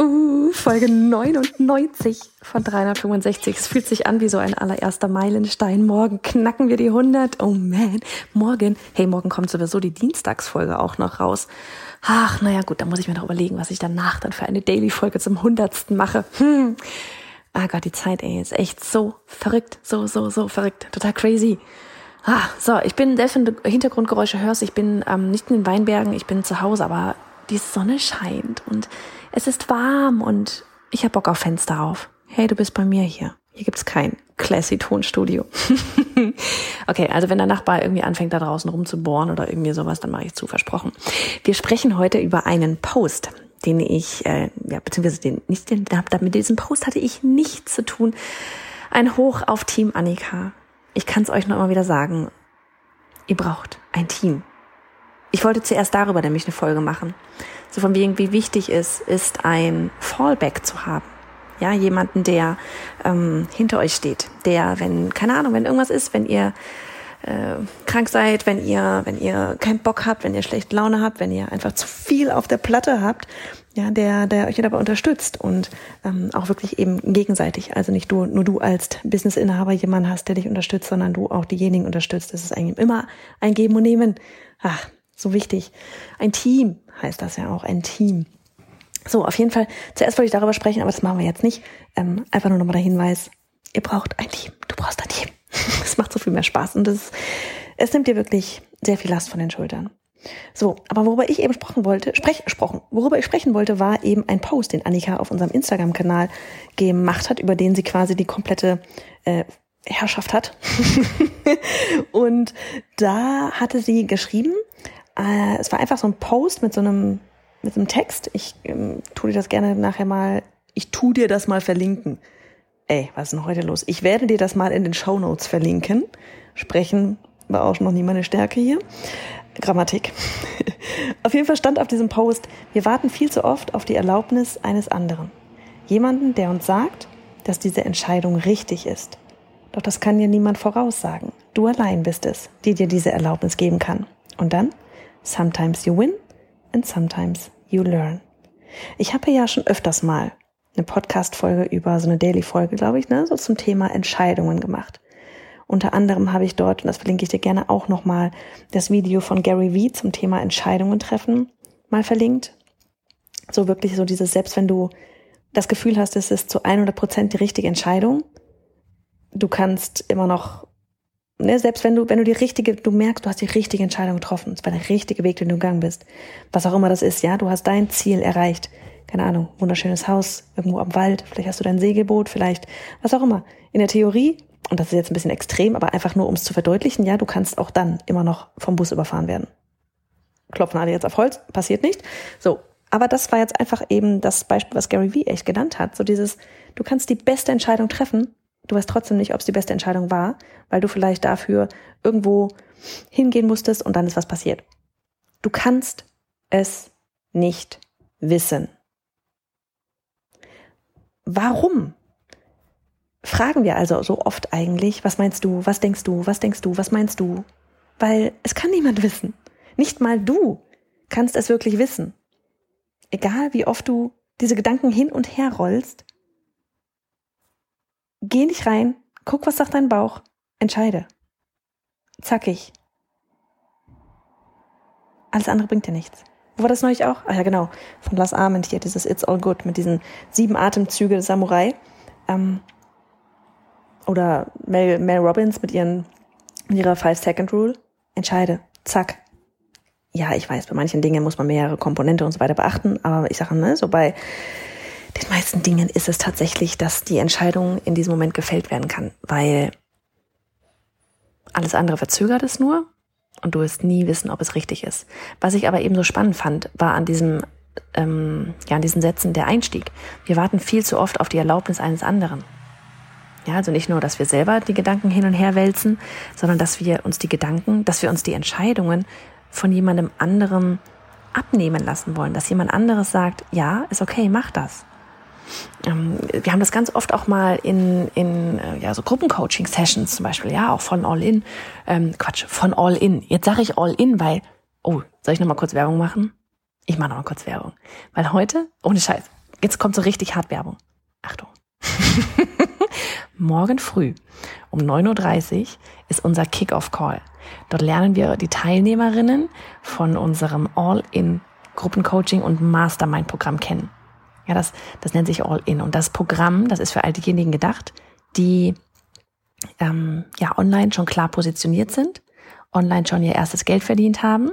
Uh, Folge 99 von 365. Es fühlt sich an wie so ein allererster Meilenstein. Morgen knacken wir die 100. Oh man, morgen. Hey, morgen kommt sowieso die Dienstagsfolge auch noch raus. Ach, naja, gut, da muss ich mir noch überlegen, was ich danach dann für eine Daily-Folge zum 100. mache. Hm. Ah Gott, die Zeit, ey, ist echt so verrückt. So, so, so verrückt. Total crazy. Ah, so, ich bin, selbst wenn du Hintergrundgeräusche hörst, ich bin ähm, nicht in den Weinbergen, ich bin zu Hause, aber die Sonne scheint und es ist warm und ich habe Bock auf Fenster auf. Hey, du bist bei mir hier. Hier gibt's kein classy Tonstudio. okay, also wenn der Nachbar irgendwie anfängt, da draußen rumzubohren oder irgendwie sowas, dann mache ich zu, versprochen. Wir sprechen heute über einen Post, den ich, äh, ja, beziehungsweise den, nicht den, mit diesem Post hatte ich nichts zu tun. Ein Hoch auf Team Annika. Ich kann es euch noch immer wieder sagen. Ihr braucht ein Team. Ich wollte zuerst darüber nämlich eine Folge machen. So von wegen, wie wichtig es ist, ein Fallback zu haben. Ja, jemanden, der ähm, hinter euch steht, der, wenn, keine Ahnung, wenn irgendwas ist, wenn ihr äh, krank seid, wenn ihr, wenn ihr keinen Bock habt, wenn ihr schlechte Laune habt, wenn ihr einfach zu viel auf der Platte habt, ja, der, der euch dabei unterstützt und ähm, auch wirklich eben gegenseitig. Also nicht du, nur du als Businessinhaber jemanden hast, der dich unterstützt, sondern du auch diejenigen unterstützt. Das ist eigentlich immer ein Geben und Nehmen. Ach, so wichtig. Ein Team heißt das ja auch, ein Team. So, auf jeden Fall, zuerst wollte ich darüber sprechen, aber das machen wir jetzt nicht. Ähm, einfach nur nochmal der Hinweis, ihr braucht ein Team. Du brauchst ein Team. Es macht so viel mehr Spaß und das, es nimmt dir wirklich sehr viel Last von den Schultern. So, aber worüber ich eben sprechen wollte, sprech, gesprochen, worüber ich sprechen wollte, war eben ein Post, den Annika auf unserem Instagram-Kanal gemacht hat, über den sie quasi die komplette äh, Herrschaft hat. und da hatte sie geschrieben, äh, es war einfach so ein Post mit so einem, mit so einem Text. Ich ähm, tue dir das gerne nachher mal, ich tu dir das mal verlinken. Ey, was ist denn heute los? Ich werde dir das mal in den Show Notes verlinken. Sprechen war auch noch nie meine Stärke hier. Grammatik. auf jeden Fall stand auf diesem Post, wir warten viel zu oft auf die Erlaubnis eines anderen. Jemanden, der uns sagt, dass diese Entscheidung richtig ist. Doch das kann dir niemand voraussagen. Du allein bist es, die dir diese Erlaubnis geben kann. Und dann Sometimes you win and sometimes you learn. Ich habe ja schon öfters mal eine Podcast-Folge über so eine Daily-Folge, glaube ich, ne, so zum Thema Entscheidungen gemacht. Unter anderem habe ich dort, und das verlinke ich dir gerne auch nochmal, das Video von Gary Vee zum Thema Entscheidungen treffen mal verlinkt. So wirklich so dieses, selbst wenn du das Gefühl hast, es ist zu 100 Prozent die richtige Entscheidung, du kannst immer noch ne, selbst wenn du, wenn du die richtige, du merkst, du hast die richtige Entscheidung getroffen, es war der richtige Weg, den du gegangen bist, was auch immer das ist, ja, du hast dein Ziel erreicht, keine Ahnung, wunderschönes Haus, irgendwo am Wald, vielleicht hast du dein Segelboot, vielleicht, was auch immer. In der Theorie, und das ist jetzt ein bisschen extrem, aber einfach nur, um es zu verdeutlichen, ja, du kannst auch dann immer noch vom Bus überfahren werden. Klopfen alle jetzt auf Holz, passiert nicht. So. Aber das war jetzt einfach eben das Beispiel, was Gary Vee echt genannt hat. So dieses, du kannst die beste Entscheidung treffen Du weißt trotzdem nicht, ob es die beste Entscheidung war, weil du vielleicht dafür irgendwo hingehen musstest und dann ist was passiert. Du kannst es nicht wissen. Warum? Fragen wir also so oft eigentlich, was meinst du, was denkst du, was denkst du, was meinst du? Weil es kann niemand wissen. Nicht mal du kannst es wirklich wissen. Egal wie oft du diese Gedanken hin und her rollst, Geh nicht rein, guck, was sagt dein Bauch, entscheide. Zackig. Alles andere bringt dir nichts. Wo war das neulich auch? Ah ja, genau. Von Lars Arment hier, dieses It's All Good mit diesen sieben Atemzüge Samurai. Ähm, oder Mel, Mel Robbins mit ihren mit ihrer Five Second Rule. Entscheide. Zack. ja, ich weiß, bei manchen Dingen muss man mehrere Komponente und so weiter beachten, aber ich sage, ne, so bei den meisten Dingen ist es tatsächlich, dass die Entscheidung in diesem Moment gefällt werden kann, weil alles andere verzögert es nur und du wirst nie wissen, ob es richtig ist. Was ich aber eben so spannend fand, war an diesem, ähm, ja, an diesen Sätzen der Einstieg. Wir warten viel zu oft auf die Erlaubnis eines anderen. Ja, also nicht nur, dass wir selber die Gedanken hin und her wälzen, sondern dass wir uns die Gedanken, dass wir uns die Entscheidungen von jemandem anderem abnehmen lassen wollen, dass jemand anderes sagt, ja, ist okay, mach das. Ähm, wir haben das ganz oft auch mal in, in äh, ja, so Gruppencoaching-Sessions zum Beispiel, ja, auch von All In. Ähm, Quatsch, von All In. Jetzt sage ich All In, weil, oh, soll ich nochmal kurz Werbung machen? Ich mache nochmal kurz Werbung. Weil heute, ohne Scheiß, jetzt kommt so richtig hart Werbung. Achtung. Morgen früh um 9.30 Uhr ist unser Kick-Off-Call. Dort lernen wir die Teilnehmerinnen von unserem All-In Gruppencoaching und Mastermind-Programm kennen. Ja, das, das nennt sich All-In. Und das Programm, das ist für all diejenigen gedacht, die ähm, ja online schon klar positioniert sind, online schon ihr erstes Geld verdient haben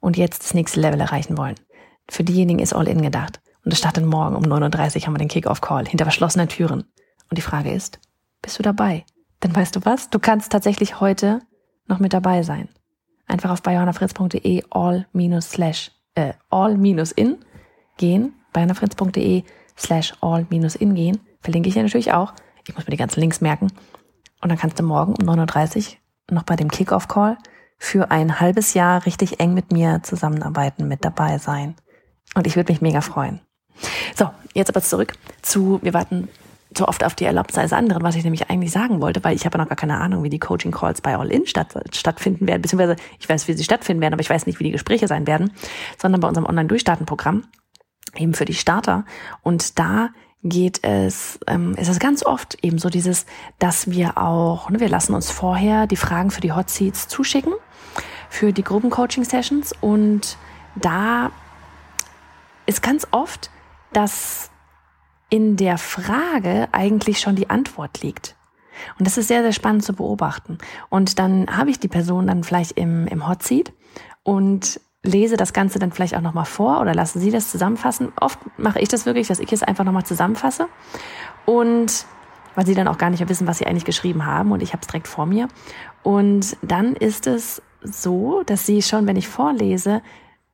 und jetzt das nächste Level erreichen wollen. Für diejenigen ist All-In gedacht. Und es startet morgen um 9.30 Uhr haben wir den Kick-Off-Call hinter verschlossenen Türen. Und die Frage ist, bist du dabei? Dann weißt du was? Du kannst tatsächlich heute noch mit dabei sein. Einfach auf bayonafritz.de all-slash, äh, all-in gehen bayernafritz.de slash all-in gehen. Verlinke ich dir natürlich auch. Ich muss mir die ganzen Links merken. Und dann kannst du morgen um 9.30 Uhr noch bei dem Kickoff-Call für ein halbes Jahr richtig eng mit mir zusammenarbeiten, mit dabei sein. Und ich würde mich mega freuen. So, jetzt aber zurück zu, wir warten so oft auf die Erlaubnis eines anderen, was ich nämlich eigentlich sagen wollte, weil ich habe noch gar keine Ahnung, wie die Coaching Calls bei All In statt, stattfinden werden, beziehungsweise ich weiß, wie sie stattfinden werden, aber ich weiß nicht, wie die Gespräche sein werden, sondern bei unserem Online-Durchstarten-Programm eben für die Starter. Und da geht es, ähm, ist es ganz oft eben so dieses, dass wir auch, ne, wir lassen uns vorher die Fragen für die Hot Seats zuschicken, für die Gruppencoaching-Sessions und da ist ganz oft, dass in der Frage eigentlich schon die Antwort liegt. Und das ist sehr, sehr spannend zu beobachten. Und dann habe ich die Person dann vielleicht im, im Hot Seat und lese das Ganze dann vielleicht auch nochmal vor oder lasse Sie das zusammenfassen. Oft mache ich das wirklich, dass ich es einfach nochmal zusammenfasse und weil Sie dann auch gar nicht mehr wissen, was Sie eigentlich geschrieben haben und ich habe es direkt vor mir. Und dann ist es so, dass Sie schon, wenn ich vorlese,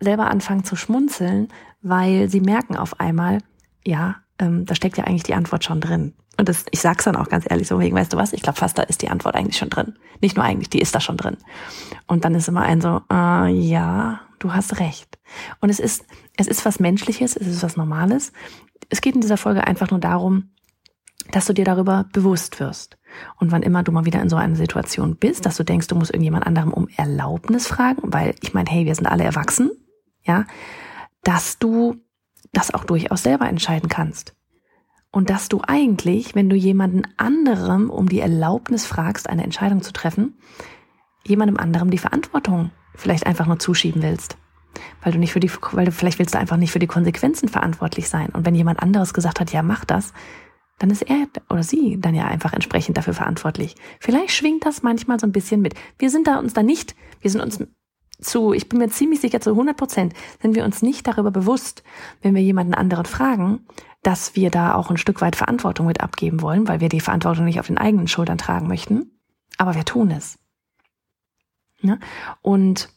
selber anfangen zu schmunzeln, weil Sie merken auf einmal, ja, ähm, da steckt ja eigentlich die Antwort schon drin. Und das, ich sag's dann auch ganz ehrlich so, wegen, weißt du was, ich glaube fast, da ist die Antwort eigentlich schon drin. Nicht nur eigentlich, die ist da schon drin. Und dann ist immer ein so, äh, ja, du hast recht. Und es ist, es ist was Menschliches, es ist was Normales. Es geht in dieser Folge einfach nur darum, dass du dir darüber bewusst wirst. Und wann immer du mal wieder in so einer Situation bist, dass du denkst, du musst irgendjemand anderem um Erlaubnis fragen, weil ich meine, hey, wir sind alle erwachsen, ja, dass du das auch durchaus selber entscheiden kannst. Und dass du eigentlich, wenn du jemanden anderem um die Erlaubnis fragst, eine Entscheidung zu treffen, jemandem anderem die Verantwortung vielleicht einfach nur zuschieben willst. Weil du nicht für die, weil du vielleicht willst du einfach nicht für die Konsequenzen verantwortlich sein. Und wenn jemand anderes gesagt hat, ja, mach das, dann ist er oder sie dann ja einfach entsprechend dafür verantwortlich. Vielleicht schwingt das manchmal so ein bisschen mit. Wir sind da uns da nicht, wir sind uns zu, ich bin mir ziemlich sicher, zu 100 Prozent sind wir uns nicht darüber bewusst, wenn wir jemanden anderen fragen, dass wir da auch ein Stück weit Verantwortung mit abgeben wollen, weil wir die Verantwortung nicht auf den eigenen Schultern tragen möchten. Aber wir tun es. Ja? Und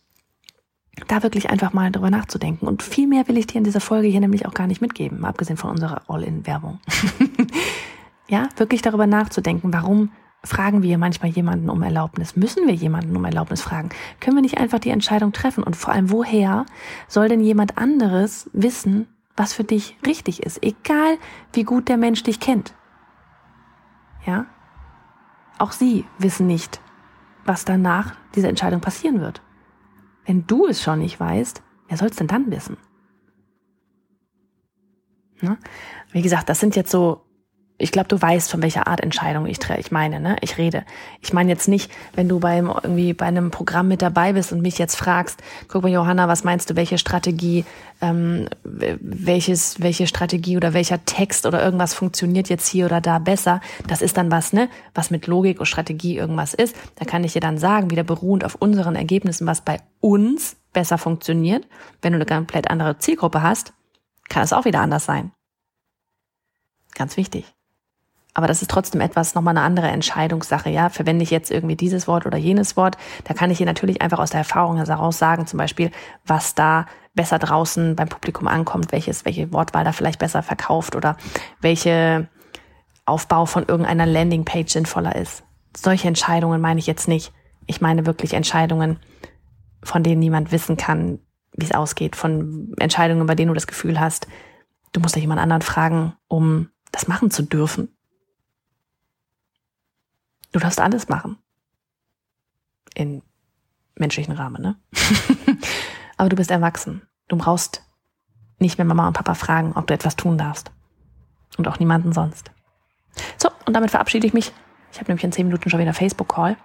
da wirklich einfach mal drüber nachzudenken. Und viel mehr will ich dir in dieser Folge hier nämlich auch gar nicht mitgeben, abgesehen von unserer All-in-Werbung. ja, wirklich darüber nachzudenken, warum fragen wir manchmal jemanden um Erlaubnis? Müssen wir jemanden um Erlaubnis fragen? Können wir nicht einfach die Entscheidung treffen? Und vor allem, woher soll denn jemand anderes wissen, was für dich richtig ist? Egal, wie gut der Mensch dich kennt. Ja? Auch sie wissen nicht, was danach dieser Entscheidung passieren wird. Wenn du es schon nicht weißt, wer soll es denn dann wissen? Ne? Wie gesagt, das sind jetzt so ich glaube, du weißt, von welcher Art Entscheidung ich, ich meine, ne? Ich rede. Ich meine jetzt nicht, wenn du beim irgendwie bei einem Programm mit dabei bist und mich jetzt fragst, guck mal, Johanna, was meinst du, welche Strategie, ähm, welches, welche Strategie oder welcher Text oder irgendwas funktioniert jetzt hier oder da besser? Das ist dann was, ne? Was mit Logik und Strategie irgendwas ist. Da kann ich dir dann sagen, wieder beruhend auf unseren Ergebnissen, was bei uns besser funktioniert. Wenn du eine komplett andere Zielgruppe hast, kann es auch wieder anders sein. Ganz wichtig. Aber das ist trotzdem etwas, nochmal eine andere Entscheidungssache, ja. Verwende ich jetzt irgendwie dieses Wort oder jenes Wort? Da kann ich hier natürlich einfach aus der Erfahrung heraus sagen, zum Beispiel, was da besser draußen beim Publikum ankommt, welches, welche Wortwahl da vielleicht besser verkauft oder welche Aufbau von irgendeiner Landingpage sinnvoller ist. Solche Entscheidungen meine ich jetzt nicht. Ich meine wirklich Entscheidungen, von denen niemand wissen kann, wie es ausgeht, von Entscheidungen, bei denen du das Gefühl hast, du musst ja jemand anderen fragen, um das machen zu dürfen. Du darfst alles machen. In menschlichen Rahmen, ne? Aber du bist erwachsen. Du brauchst nicht mehr Mama und Papa fragen, ob du etwas tun darfst. Und auch niemanden sonst. So, und damit verabschiede ich mich. Ich habe nämlich in zehn Minuten schon wieder Facebook-Call.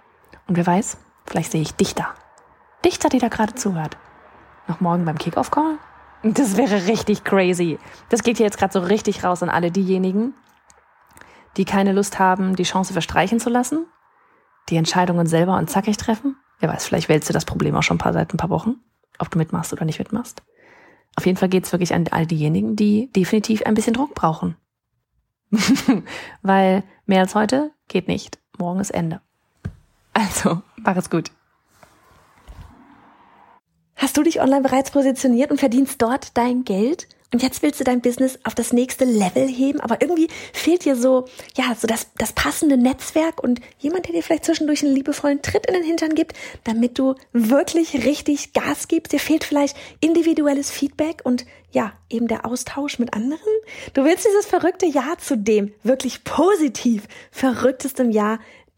Und wer weiß, vielleicht sehe ich dich da. Dich da, die da gerade zuhört. Noch morgen beim Kickoff-Call? Das wäre richtig crazy. Das geht hier jetzt gerade so richtig raus an alle diejenigen, die keine Lust haben, die Chance verstreichen zu lassen, die Entscheidungen selber und zackig treffen. Wer weiß, vielleicht wälzt du das Problem auch schon ein paar seit ein paar Wochen, ob du mitmachst oder nicht mitmachst. Auf jeden Fall geht es wirklich an all diejenigen, die definitiv ein bisschen Druck brauchen. Weil mehr als heute geht nicht. Morgen ist Ende. Also, mach es gut. Hast du dich online bereits positioniert und verdienst dort dein Geld? Und jetzt willst du dein Business auf das nächste Level heben, aber irgendwie fehlt dir so, ja, so das, das passende Netzwerk und jemand, der dir vielleicht zwischendurch einen liebevollen Tritt in den Hintern gibt, damit du wirklich richtig Gas gibst. Dir fehlt vielleicht individuelles Feedback und ja, eben der Austausch mit anderen. Du willst dieses verrückte Jahr zu dem wirklich positiv verrücktestem Jahr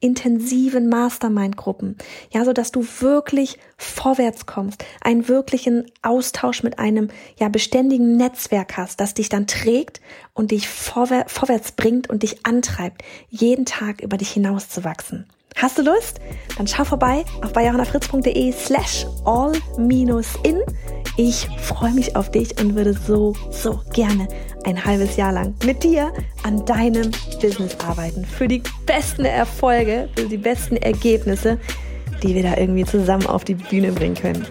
intensiven Mastermind-Gruppen, ja, so dass du wirklich vorwärts kommst, einen wirklichen Austausch mit einem ja beständigen Netzwerk hast, das dich dann trägt und dich vorwär vorwärts bringt und dich antreibt, jeden Tag über dich hinauszuwachsen. Hast du Lust? Dann schau vorbei auf bayerhannafritz.de slash all-in. Ich freue mich auf dich und würde so, so gerne ein halbes Jahr lang mit dir an deinem Business arbeiten. Für die besten Erfolge, für die besten Ergebnisse, die wir da irgendwie zusammen auf die Bühne bringen können.